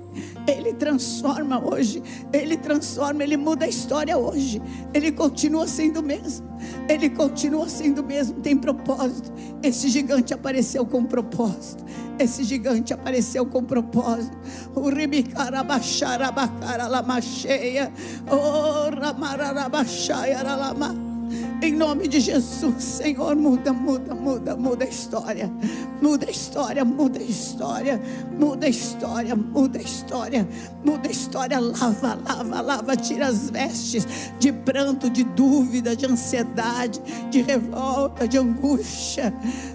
Ele transforma hoje, Ele transforma, Ele muda a história hoje. Ele continua sendo o mesmo, Ele continua sendo o mesmo, tem propósito. Esse gigante apareceu com propósito. Esse gigante apareceu com propósito. O ribicarabacharabacara lama cheia. O ramararabaxaia lama. Em nome de Jesus, Senhor, muda, muda, muda, muda a história. Muda a história, muda a história. Muda a história, muda a história. Muda a história, lava, lava, lava, tira as vestes de pranto, de dúvida, de ansiedade, de revolta, de angústia,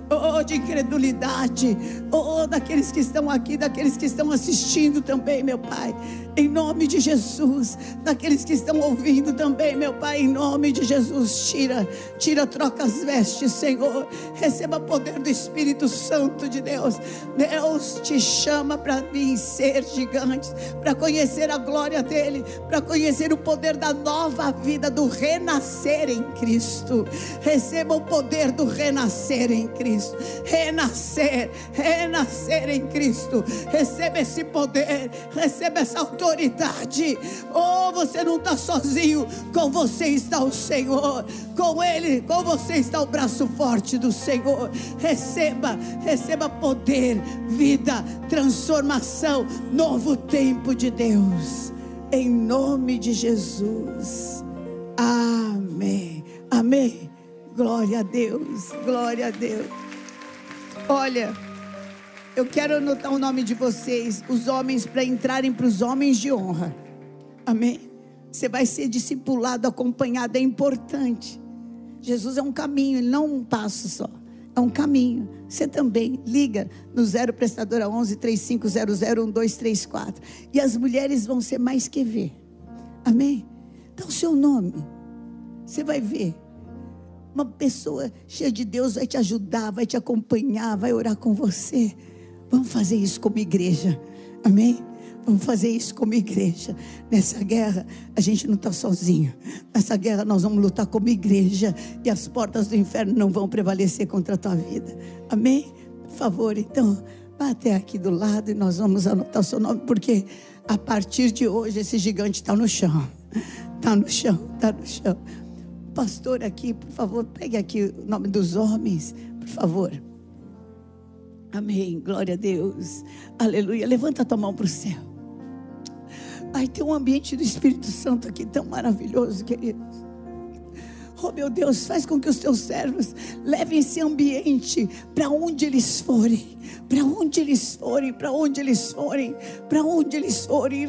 oh, de incredulidade, oh, daqueles que estão aqui, daqueles que estão assistindo também, meu Pai. Em nome de Jesus, daqueles que estão ouvindo também, meu Pai, em nome de Jesus, tira, tira, troca as vestes, Senhor. Receba poder do Espírito Santo de Deus. Deus te chama para vencer gigantes, para conhecer a glória dele, para conhecer o poder da nova vida, do renascer em Cristo. Receba o poder do renascer em Cristo. Renascer, renascer em Cristo. Receba esse poder, receba essa autoridade. Oh, você não está sozinho, com você está o Senhor. Com Ele, com você está o braço forte do Senhor. Receba, receba poder, vida, transformação, novo tempo de Deus. Em nome de Jesus. Amém. Amém. Glória a Deus. Glória a Deus. Olha, eu quero anotar o nome de vocês, os homens, para entrarem para os homens de honra. Amém. Você vai ser discipulado, acompanhado, é importante. Jesus é um caminho, ele não é um passo só. É um caminho. Você também liga no 0 prestadora 11 3500 1234. E as mulheres vão ser mais que ver. Amém? Dá o seu nome. Você vai ver. Uma pessoa cheia de Deus vai te ajudar, vai te acompanhar, vai orar com você. Vamos fazer isso como igreja. Amém? Vamos fazer isso como igreja. Nessa guerra, a gente não está sozinho. Nessa guerra, nós vamos lutar como igreja. E as portas do inferno não vão prevalecer contra a tua vida. Amém? Por favor, então, vá até aqui do lado e nós vamos anotar o seu nome, porque a partir de hoje, esse gigante está no chão. Está no chão, está no chão. Pastor, aqui, por favor, pegue aqui o nome dos homens, por favor. Amém. Glória a Deus. Aleluia. Levanta a tua mão para o céu. Ai, tem um ambiente do Espírito Santo aqui tão maravilhoso, queridos. Oh meu Deus, faz com que os teus servos levem esse ambiente para onde eles forem, para onde eles forem, para onde eles forem, para onde eles forem.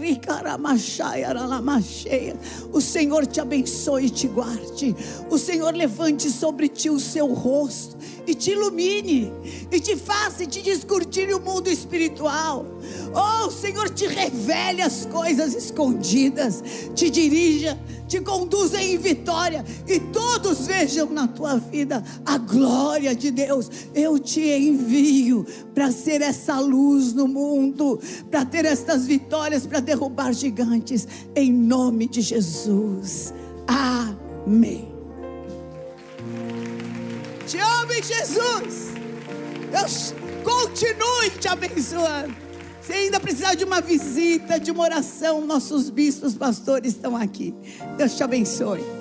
O Senhor te abençoe e te guarde. O Senhor levante sobre ti o seu rosto e te ilumine, e te faça e te descortine o mundo espiritual. Oh, o Senhor te revele as coisas escondidas, te dirija, te conduza em vitória, e todos vejam na tua vida a glória de Deus. Eu te envio para ser essa luz no mundo, para ter estas vitórias, para derrubar gigantes, em nome de Jesus. Amém. Te amo Jesus. Deus continue te abençoando. Se ainda precisar de uma visita, de uma oração, nossos bispos, pastores estão aqui. Deus te abençoe.